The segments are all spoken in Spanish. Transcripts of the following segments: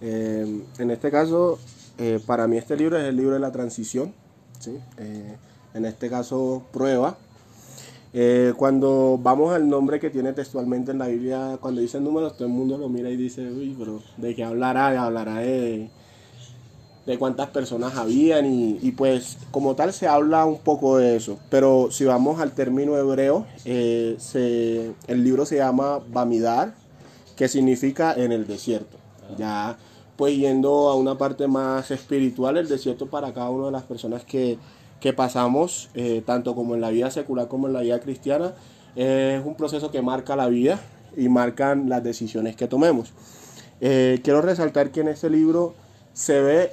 Eh, en este caso, eh, para mí este libro es el libro de la transición. Eh, en este caso, prueba. cuando vamos al nombre que tiene textualmente en la Biblia, cuando dice números, todo el mundo lo mira y dice, uy, pero ¿de qué hablará? Hablará de, de cuántas personas habían y, pues como tal se habla un poco de eso. Pero si vamos al término hebreo, se, el libro se llama Bamidar, que significa en el desierto. Ya pues yendo a una parte más espiritual, el desierto para cada una de las personas que, pasamos, eh, tanto como en la vida secular como en la vida cristiana, es un proceso que marca la vida y marcan las decisiones que tomemos. Eh, quiero resaltar que en este libro se ve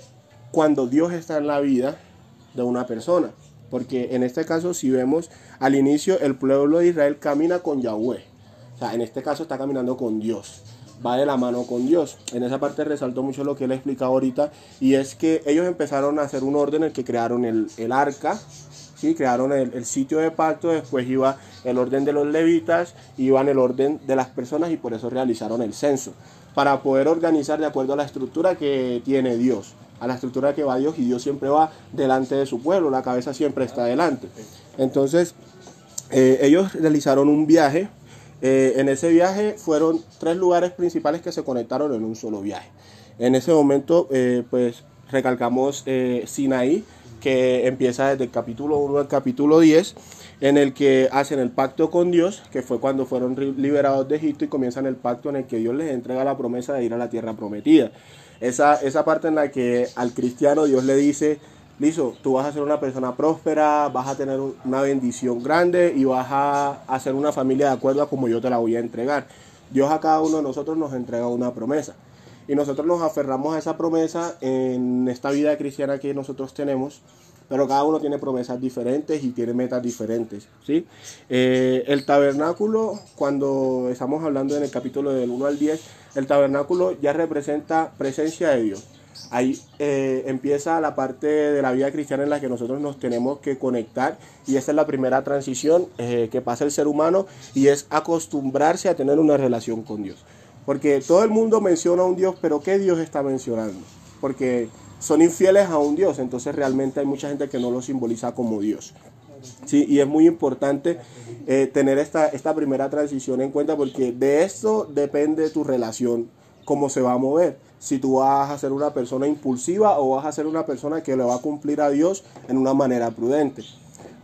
cuando Dios está en la vida de una persona, porque en este caso si vemos al inicio el pueblo de Israel camina con Yahweh, o sea, en este caso está caminando con Dios va de la mano con Dios. En esa parte resaltó mucho lo que él explicado ahorita y es que ellos empezaron a hacer un orden en el que crearon el, arca, ¿sí? crearon el, sitio de pacto, después iba el orden de los levitas, iban el orden de las personas y por eso realizaron el censo, para poder organizar de acuerdo a la estructura que tiene Dios, a la estructura que va Dios y Dios siempre va delante de su pueblo, la cabeza siempre está delante. Entonces, eh, ellos realizaron un viaje eh, en ese viaje fueron tres lugares principales que se conectaron en un solo viaje. En ese momento, eh, pues recalcamos eh, Sinaí, que empieza desde el capítulo 1 al capítulo 10, en el que hacen el pacto con Dios, que fue cuando fueron liberados de Egipto y comienzan el pacto en el que Dios les entrega la promesa de ir a la tierra prometida. Esa, esa parte en la que al cristiano Dios le dice, listo, tú vas a ser una persona próspera, vas a tener una bendición grande y vas a hacer una familia de acuerdo a como yo te la voy a entregar. Dios a cada uno de nosotros nos entrega una promesa. Y nosotros nos aferramos a esa promesa en esta vida cristiana que nosotros tenemos, pero cada uno tiene promesas diferentes y tiene metas diferentes. ¿sí? Eh, el tabernáculo, cuando estamos hablando en el capítulo del 1 al 10, el tabernáculo ya representa presencia de Dios ahí eh, empieza la parte de la vida cristiana en la que nosotros nos tenemos que conectar y esa es la primera transición eh, que pasa el ser humano y es acostumbrarse a tener una relación con Dios. Porque todo el mundo menciona a un Dios, pero ¿qué Dios está mencionando? Porque son infieles a un Dios, entonces realmente hay mucha gente que no lo simboliza como Dios. Sí, y es muy importante eh, tener esta, esta primera transición en cuenta porque de esto depende tu relación, cómo se va a mover si tú vas a ser una persona impulsiva o vas a ser una persona que le va a cumplir a Dios en una manera prudente.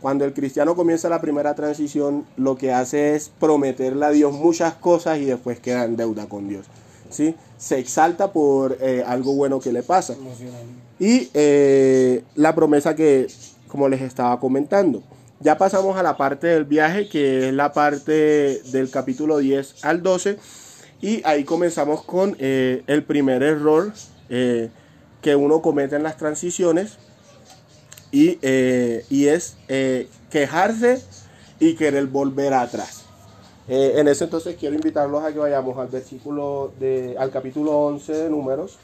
Cuando el cristiano comienza la primera transición, lo que hace es prometerle a Dios muchas cosas y después queda en deuda con Dios. ¿sí? Se exalta por eh, algo bueno que le pasa. Y eh, la promesa que, como les estaba comentando, ya pasamos a la parte del viaje, que es la parte del capítulo 10 al 12 y ahí comenzamos con eh, el primer error eh, que uno comete en las transiciones y, eh, es quejarse y querer volver atrás. en ese entonces quiero invitarlos a que vayamos al versículo de, al capítulo 11 de números.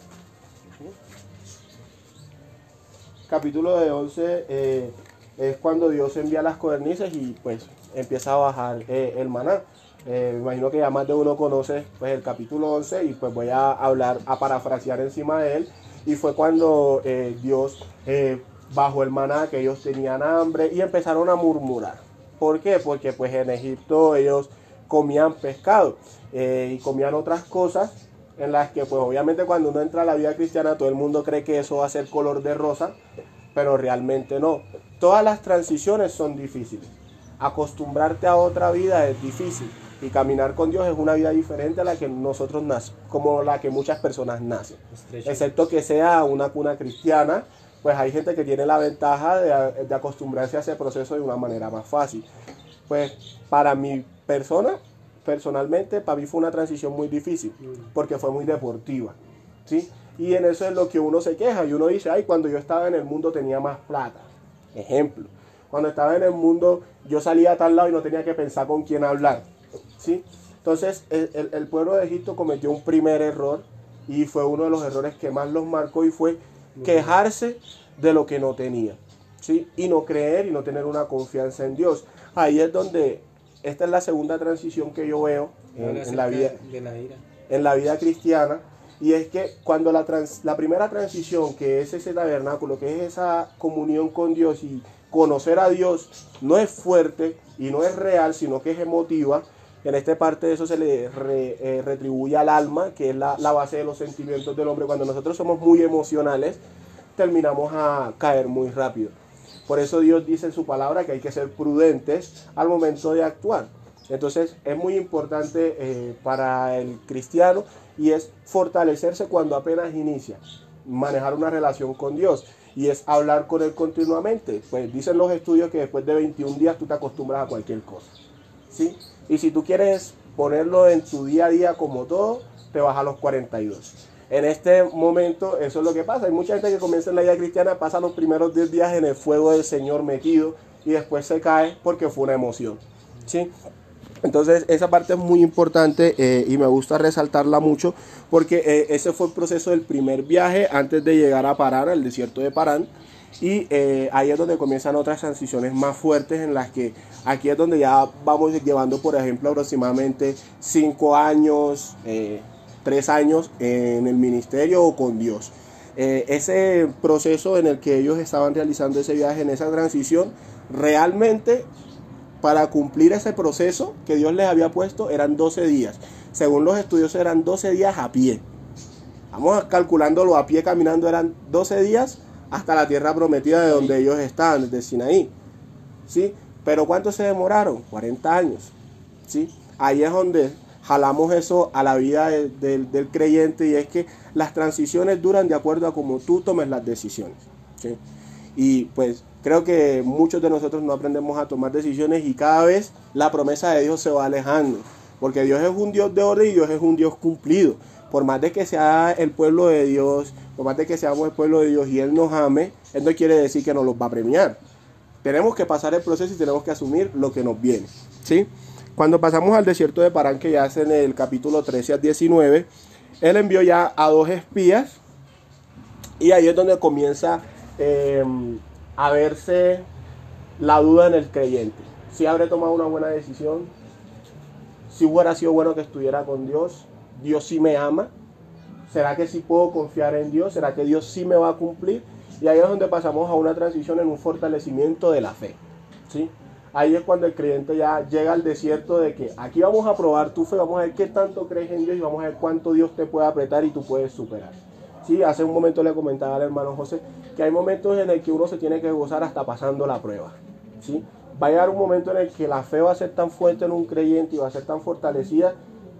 Capítulo de 11 es cuando Dios envía las codornices y pues empieza a bajar el maná. Eh, me imagino que ya más de uno conoce pues, el capítulo 11 y pues voy a hablar, a parafrasear encima de él. Y fue cuando eh, Dios eh, bajó el maná, que ellos tenían hambre y empezaron a murmurar. ¿Por qué? Porque pues en Egipto ellos comían pescado y comían otras cosas en las que pues obviamente cuando uno entra a la vida cristiana todo el mundo cree que eso va a ser color de rosa, pero realmente no. Todas las transiciones son difíciles. Acostumbrarte a otra vida es difícil y caminar con Dios es una vida diferente a la que nosotros nacemos, como la que muchas personas nacen. Excepto que sea una cuna cristiana, pues hay gente que tiene la ventaja de, acostumbrarse a ese proceso de una manera más fácil. Pues para mi persona, personalmente, para mí fue una transición muy difícil, mm. porque fue muy deportiva. ¿sí? Y en eso es lo que uno se queja y uno dice, ay, cuando yo estaba en el mundo tenía más plata. Ejemplo, cuando estaba en el mundo yo salía a tal lado y no tenía que pensar con quién hablar ¿sí? Entonces el, pueblo de Egipto cometió un primer error y fue uno de los errores que más los marcó y fue quejarse de lo que no tenía, ¿sí? Y no creer y no tener una confianza en Dios. Ahí es donde, esta es la segunda transición que yo veo en, la vida, en la vida cristiana, Y es que cuando la, la primera transición, que es ese tabernáculo, que es esa comunión con Dios y conocer a Dios, no es fuerte y no es real, sino que es emotiva, en esta parte de eso se le eh, retribuye al alma, que es la, la, base de los sentimientos del hombre. Cuando nosotros somos muy emocionales, terminamos a caer muy rápido. Por eso Dios dice en su palabra que hay que ser prudentes al momento de actuar. Entonces es muy importante eh, para el cristiano y es fortalecerse cuando apenas inicia, manejar una relación con Dios y es hablar con Él continuamente. Pues dicen los estudios que después de 21 días tú te acostumbras a cualquier cosa. ¿Sí? Y si tú quieres ponerlo en tu día a día como todo, te vas a los 42. En este momento eso es lo que pasa. Hay mucha gente que comienza en la vida cristiana, pasa los primeros 10 días en el fuego del Señor metido y después se cae porque fue una emoción. ¿sí? Entonces esa parte es muy importante eh, y me gusta resaltarla mucho porque eh, ese fue el proceso del primer viaje antes de llegar a Parán, al desierto de Parán. Y eh, ahí es donde comienzan otras transiciones más fuertes en las que aquí es donde ya vamos llevando, por ejemplo, aproximadamente cinco años, tres años en el ministerio o con Dios. ese proceso en el que ellos estaban realizando ese viaje, en esa transición, realmente para cumplir ese proceso que Dios les había puesto eran 12 días. Según los estudios eran 12 días a pie. Vamos calculándolo a pie caminando eran 12 días hasta la tierra prometida de donde ellos estaban, desde Sinaí. ¿Sí? Pero ¿cuánto se demoraron? 40 años. ¿Sí? Ahí es donde jalamos eso a la vida del creyente y es que las transiciones duran de acuerdo a cómo tú tomes las decisiones. ¿sí? Y pues creo que muchos de nosotros no aprendemos a tomar decisiones y cada vez la promesa de Dios se va alejando. Porque Dios es un Dios de orden y Dios es un Dios cumplido. Por más de que sea el pueblo de Dios, por más de que seamos el pueblo de Dios y Él nos ame, Él no quiere decir que nos los va a premiar. Tenemos que pasar el proceso y tenemos que asumir lo que nos viene. ¿sí? Cuando pasamos al desierto de Parán, que ya es en el capítulo 13 al 19, Él envió ya a dos espías y ahí es donde comienza Em, a verse la duda en el creyente. Si habré tomado una buena decisión, si hubiera sido bueno que estuviera con Dios, Dios sí me ama, ¿será que sí puedo confiar en Dios? ¿Será que Dios sí me va a cumplir? Y ahí es donde pasamos a una transición en un fortalecimiento de la fe. ¿sí? Ahí es cuando el creyente ya llega al desierto de que aquí vamos a probar tu fe, vamos a ver qué tanto crees en Dios y vamos a ver cuánto Dios te puede apretar y tú puedes superar. Sí, hace un momento le comentaba al hermano José que hay momentos en el que uno se tiene que gozar hasta pasando la prueba. ¿sí? Va a llegar un momento en el que la fe va a ser tan fuerte en un creyente y va a ser tan fortalecida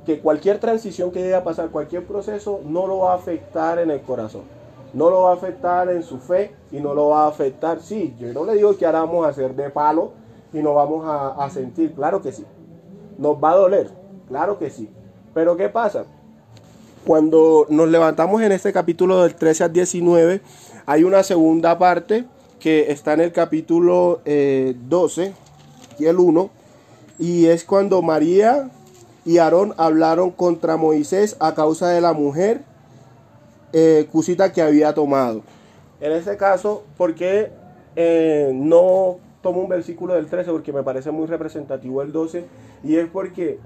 que cualquier transición que llegue a pasar, cualquier proceso, no lo va a afectar en el corazón. No lo va a afectar en su fe y no lo va a afectar. Sí, yo no le digo que ahora vamos a hacer de palo y no vamos a, a sentir. Claro que sí. Nos va a doler. Claro que sí. Pero ¿qué pasa? Cuando nos levantamos en este capítulo del 13 al 19, hay una segunda parte que está en el capítulo 12 eh, y el 1, y es cuando María y Aarón hablaron contra Moisés a causa de la mujer eh, cusita que había tomado. En este caso, ¿por qué eh, no tomo un versículo del 13? Porque me parece muy representativo el 12, y es porque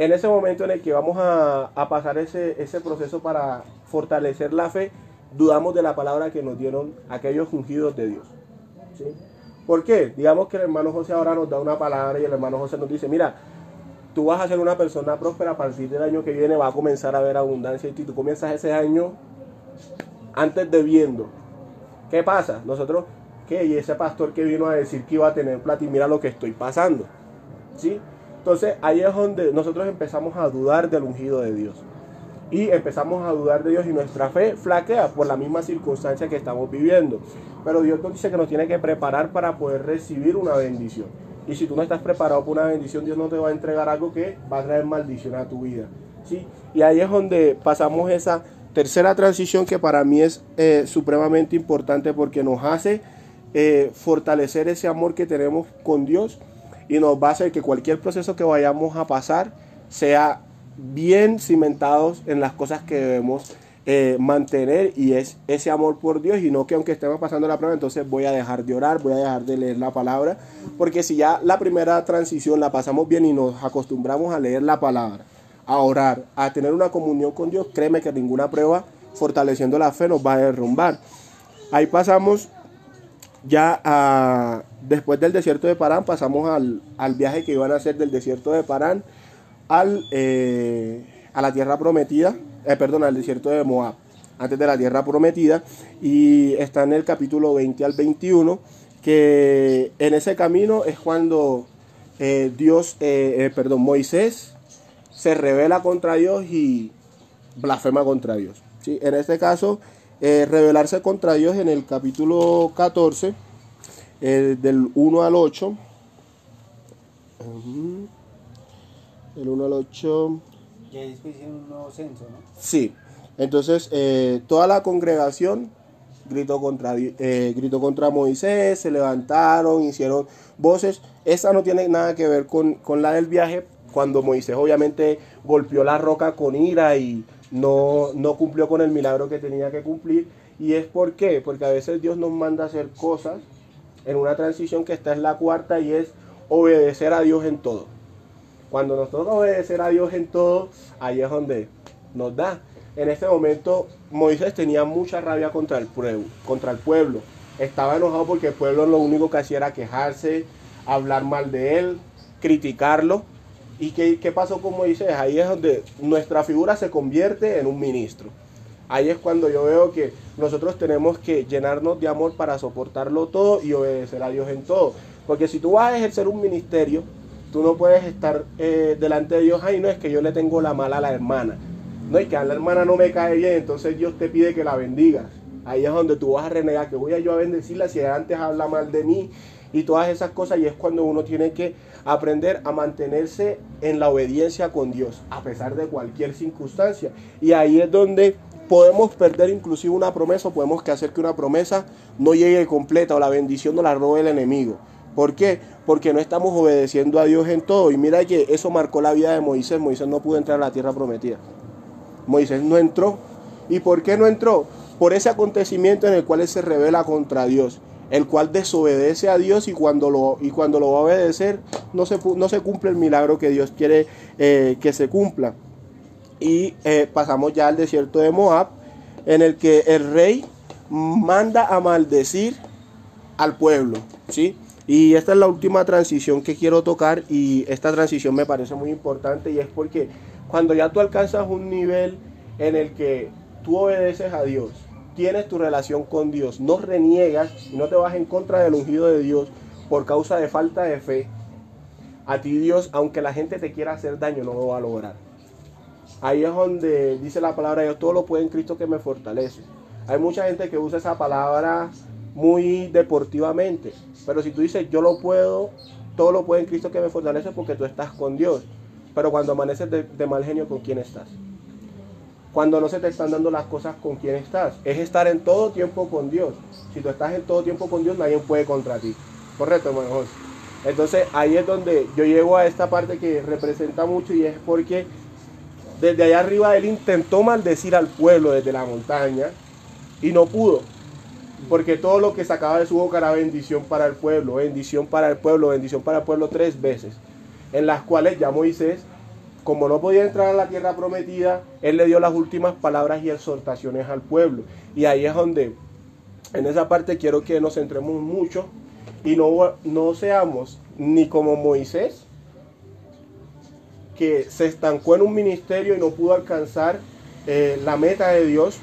en ese momento en el que vamos a, pasar ese, proceso para fortalecer la fe, dudamos de la palabra que nos dieron aquellos ungidos de Dios. ¿sí? ¿Por qué? Digamos que el hermano José ahora nos da una palabra y el hermano José nos dice, mira, tú vas a ser una persona próspera a partir del año que viene, va a comenzar a haber abundancia y tú comienzas ese año antes de viendo. ¿Qué pasa? Nosotros, ¿qué? Y ese pastor que vino a decir que iba a tener plata y mira lo que estoy pasando. ¿Sí? Entonces ahí es donde nosotros empezamos a dudar del ungido de Dios. Y empezamos a dudar de Dios y nuestra fe flaquea por la misma circunstancia que estamos viviendo. Pero Dios nos dice que nos tiene que preparar para poder recibir una bendición. Y si tú no estás preparado para una bendición, Dios no te va a entregar algo que va a traer maldición a tu vida. ¿sí? Y ahí es donde pasamos esa tercera transición que para mí es eh, supremamente importante porque nos hace eh, fortalecer ese amor que tenemos con Dios y nos va a hacer que cualquier proceso que vayamos a pasar sea bien cimentados en las cosas que debemos eh, mantener y es ese amor por Dios y no que aunque estemos pasando la prueba entonces voy a dejar de orar, voy a dejar de leer la palabra, porque si ya la primera transición la pasamos bien y nos acostumbramos a leer la palabra, a orar, a tener una comunión con Dios, créeme que ninguna prueba fortaleciendo la fe nos va a derrumbar. Ahí pasamos ya a, después del desierto de Parán, pasamos al, al viaje que iban a hacer del desierto de Parán al, eh, a la tierra prometida, eh, perdón, al desierto de Moab, antes de la tierra prometida, y está en el capítulo 20 al 21, que en ese camino es cuando eh, Dios, perdón, Moisés se revela contra Dios y blasfema contra Dios. ¿sí? En este caso, revelarse contra Dios en el capítulo 14, del 1 al 8. El 1 al 8. Ya después hicieron un nuevo censo, ¿no? Sí. Entonces, eh, toda la congregación gritó contra, eh, gritó contra Moisés, se levantaron, hicieron voces. Esa no tiene nada que ver con, con la del viaje, cuando Moisés obviamente golpeó la roca con ira y no, no cumplió con el milagro que tenía que cumplir. ¿Y es por qué? Porque a veces Dios nos manda a hacer cosas en una transición que está en la cuarta y es obedecer a Dios en todo. Cuando nos toca obedecer a Dios en todo, ahí es donde nos da. En este momento Moisés tenía mucha rabia contra el pueblo, contra el pueblo. Estaba enojado porque el pueblo lo único que hacía era quejarse, hablar mal de él, criticarlo. ¿Y qué, qué pasó con Moisés? Ahí es donde nuestra figura se convierte en un ministro. Ahí es cuando yo veo que nosotros tenemos que llenarnos de amor para soportarlo todo y obedecer a Dios en todo. Porque si tú vas a ejercer un ministerio, Tú no puedes estar eh, delante de Dios, ay, no es que yo le tengo la mala a la hermana. No, es que a la hermana no me cae bien, entonces Dios te pide que la bendigas. Ahí es donde tú vas a renegar, que voy a yo a bendecirla si antes habla mal de mí y todas esas cosas. Y es cuando uno tiene que aprender a mantenerse en la obediencia con Dios, a pesar de cualquier circunstancia. Y ahí es donde podemos perder inclusive una promesa, o podemos hacer que una promesa no llegue completa o la bendición no la robe el enemigo. ¿Por qué? Porque no estamos obedeciendo a Dios en todo. Y mira que eso marcó la vida de Moisés. Moisés no pudo entrar a la tierra prometida. Moisés no entró. ¿Y por qué no entró? Por ese acontecimiento en el cual él se revela contra Dios, el cual desobedece a Dios y cuando lo, y cuando lo va a obedecer no se, no se cumple el milagro que Dios quiere eh, que se cumpla. Y eh, pasamos ya al desierto de Moab, en el que el rey manda a maldecir al pueblo, ¿sí? Y esta es la última transición que quiero tocar y esta transición me parece muy importante y es porque cuando ya tú alcanzas un nivel en el que tú obedeces a Dios, tienes tu relación con Dios, no reniegas y no te vas en contra del ungido de Dios por causa de falta de fe, a ti Dios, aunque la gente te quiera hacer daño, no lo va a lograr. Ahí es donde dice la palabra Dios, todo lo puede en Cristo que me fortalece. Hay mucha gente que usa esa palabra muy deportivamente. Pero si tú dices, yo lo puedo, todo lo puede en Cristo que me fortalece porque tú estás con Dios. Pero cuando amaneces de, mal genio, ¿con quién estás? Cuando no se te están dando las cosas, ¿con quién estás? Es estar en todo tiempo con Dios. Si tú estás en todo tiempo con Dios, nadie puede contra ti. Correcto, hermano Entonces ahí es donde yo llego a esta parte que representa mucho y es porque desde allá arriba él intentó maldecir al pueblo desde la montaña y no pudo. Porque todo lo que sacaba de su boca era bendición para el pueblo, bendición para el pueblo, bendición para el pueblo tres veces. En las cuales ya Moisés, como no podía entrar a la tierra prometida, él le dio las últimas palabras y exhortaciones al pueblo. Y ahí es donde, en esa parte quiero que nos centremos mucho y no, no seamos ni como Moisés, que se estancó en un ministerio y no pudo alcanzar eh, la meta de Dios,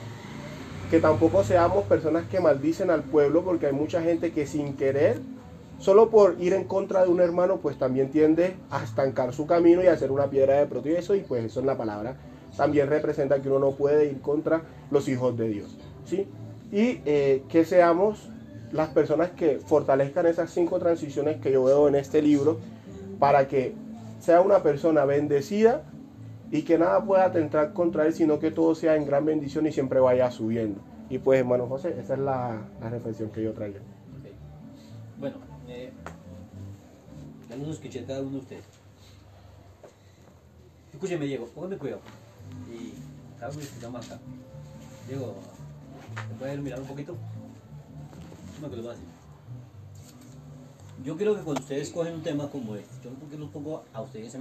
que tampoco seamos personas que maldicen al pueblo, porque hay mucha gente que sin querer, solo por ir en contra de un hermano, pues también tiende a estancar su camino y a hacer una piedra de protieso, y pues eso en la palabra también representa que uno no puede ir contra los hijos de Dios. ¿sí? Y eh, que seamos las personas que fortalezcan esas cinco transiciones que yo veo en este libro, para que sea una persona bendecida y que nada pueda atentar contra él, sino que todo sea en gran bendición y siempre vaya subiendo. Y pues, hermano José, esa es la, reflexión que yo traigo. Bueno, nos escuché cada uno de ustedes. Escúcheme, Diego, póngame cuidado. Y uno escuchamos acá. Diego, ¿me puede mirar un poquito? No, que lo Yo creo que cuando ustedes cogen un tema como este, yo no lo pongo a ustedes